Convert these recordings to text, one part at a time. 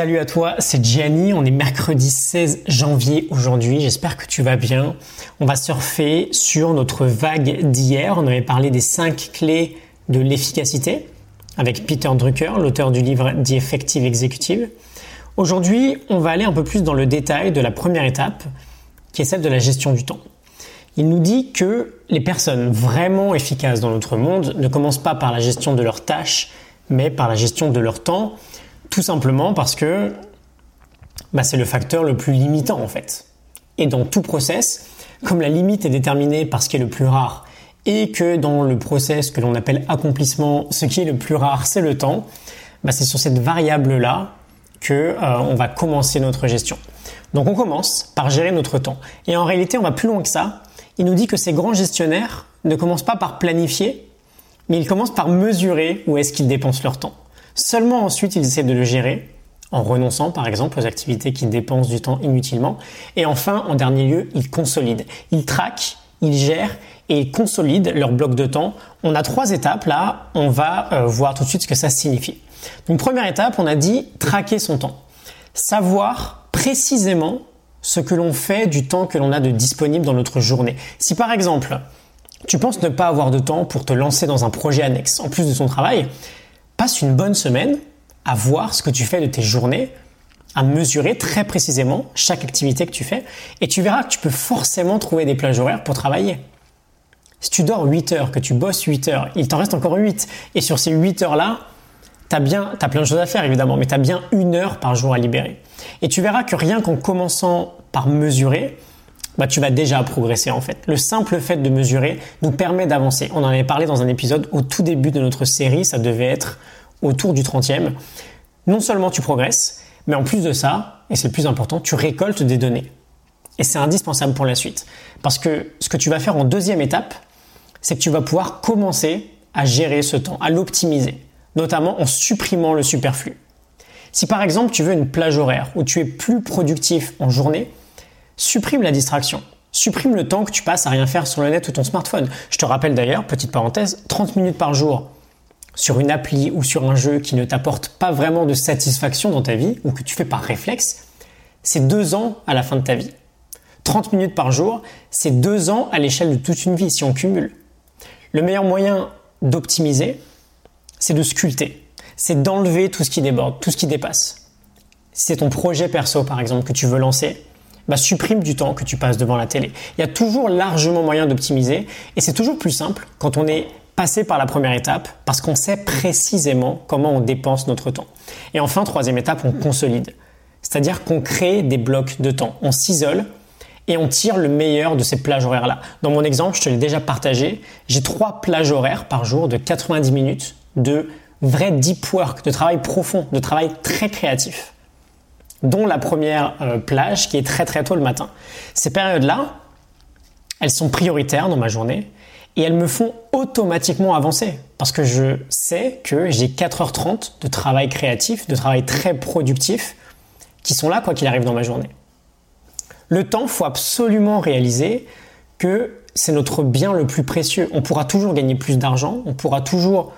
Salut à toi, c'est Gianni, on est mercredi 16 janvier aujourd'hui, j'espère que tu vas bien. On va surfer sur notre vague d'hier, on avait parlé des 5 clés de l'efficacité avec Peter Drucker, l'auteur du livre The Effective Executive. Aujourd'hui, on va aller un peu plus dans le détail de la première étape, qui est celle de la gestion du temps. Il nous dit que les personnes vraiment efficaces dans notre monde ne commencent pas par la gestion de leurs tâches, mais par la gestion de leur temps tout simplement parce que bah, c'est le facteur le plus limitant en fait. Et dans tout process, comme la limite est déterminée par ce qui est le plus rare et que dans le process que l'on appelle accomplissement, ce qui est le plus rare, c'est le temps, bah, c'est sur cette variable-là que euh, on va commencer notre gestion. Donc on commence par gérer notre temps. Et en réalité, on va plus loin que ça. Il nous dit que ces grands gestionnaires ne commencent pas par planifier, mais ils commencent par mesurer où est-ce qu'ils dépensent leur temps. Seulement ensuite, ils essaient de le gérer en renonçant par exemple aux activités qui dépensent du temps inutilement. Et enfin, en dernier lieu, ils consolident. Ils traquent, ils gèrent et ils consolident leur bloc de temps. On a trois étapes là, on va euh, voir tout de suite ce que ça signifie. Donc première étape, on a dit traquer son temps. Savoir précisément ce que l'on fait du temps que l'on a de disponible dans notre journée. Si par exemple, tu penses ne pas avoir de temps pour te lancer dans un projet annexe en plus de ton travail, passe une bonne semaine à voir ce que tu fais de tes journées, à mesurer très précisément chaque activité que tu fais, et tu verras que tu peux forcément trouver des plages horaires pour travailler. Si tu dors 8 heures, que tu bosses 8 heures, il t'en reste encore 8. Et sur ces 8 heures-là, tu bien, as plein de choses à faire évidemment, mais tu as bien une heure par jour à libérer. Et tu verras que rien qu'en commençant par mesurer, bah, tu vas déjà progresser en fait. Le simple fait de mesurer nous permet d'avancer. On en avait parlé dans un épisode au tout début de notre série, ça devait être autour du 30e. Non seulement tu progresses, mais en plus de ça, et c'est le plus important, tu récoltes des données. Et c'est indispensable pour la suite. Parce que ce que tu vas faire en deuxième étape, c'est que tu vas pouvoir commencer à gérer ce temps, à l'optimiser, notamment en supprimant le superflu. Si par exemple tu veux une plage horaire où tu es plus productif en journée, supprime la distraction. Supprime le temps que tu passes à rien faire sur le net ou ton smartphone. Je te rappelle d'ailleurs, petite parenthèse, 30 minutes par jour sur une appli ou sur un jeu qui ne t'apporte pas vraiment de satisfaction dans ta vie ou que tu fais par réflexe, c'est deux ans à la fin de ta vie. 30 minutes par jour, c'est deux ans à l'échelle de toute une vie si on cumule. Le meilleur moyen d'optimiser, c'est de sculpter, c'est d'enlever tout ce qui déborde, tout ce qui dépasse. Si c'est ton projet perso par exemple que tu veux lancer, bah, supprime du temps que tu passes devant la télé. Il y a toujours largement moyen d'optimiser et c'est toujours plus simple quand on est passé par la première étape parce qu'on sait précisément comment on dépense notre temps. Et enfin, troisième étape, on consolide. C'est-à-dire qu'on crée des blocs de temps. On s'isole et on tire le meilleur de ces plages horaires-là. Dans mon exemple, je te l'ai déjà partagé, j'ai trois plages horaires par jour de 90 minutes de vrai deep work, de travail profond, de travail très créatif dont la première euh, plage qui est très très tôt le matin. Ces périodes-là, elles sont prioritaires dans ma journée et elles me font automatiquement avancer parce que je sais que j'ai 4h30 de travail créatif, de travail très productif qui sont là quoi qu'il arrive dans ma journée. Le temps, faut absolument réaliser que c'est notre bien le plus précieux. On pourra toujours gagner plus d'argent, on pourra toujours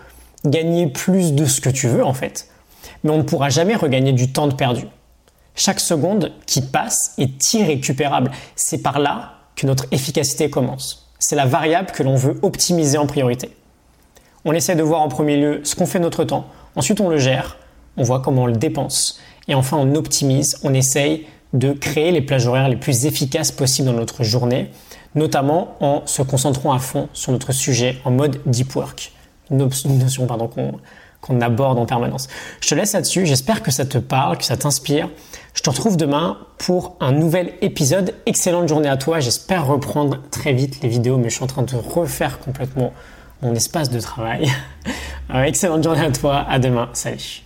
gagner plus de ce que tu veux en fait, mais on ne pourra jamais regagner du temps de perdu. Chaque seconde qui passe est irrécupérable. C'est par là que notre efficacité commence. C'est la variable que l'on veut optimiser en priorité. On essaie de voir en premier lieu ce qu'on fait notre temps, ensuite on le gère, on voit comment on le dépense, et enfin on optimise, on essaye de créer les plages horaires les plus efficaces possibles dans notre journée, notamment en se concentrant à fond sur notre sujet en mode deep work. Une, notion qu'on qu'on aborde en permanence. Je te laisse là-dessus, j'espère que ça te parle, que ça t'inspire. Je te retrouve demain pour un nouvel épisode. Excellente journée à toi, j'espère reprendre très vite les vidéos, mais je suis en train de refaire complètement mon espace de travail. Euh, excellente journée à toi, à demain, salut.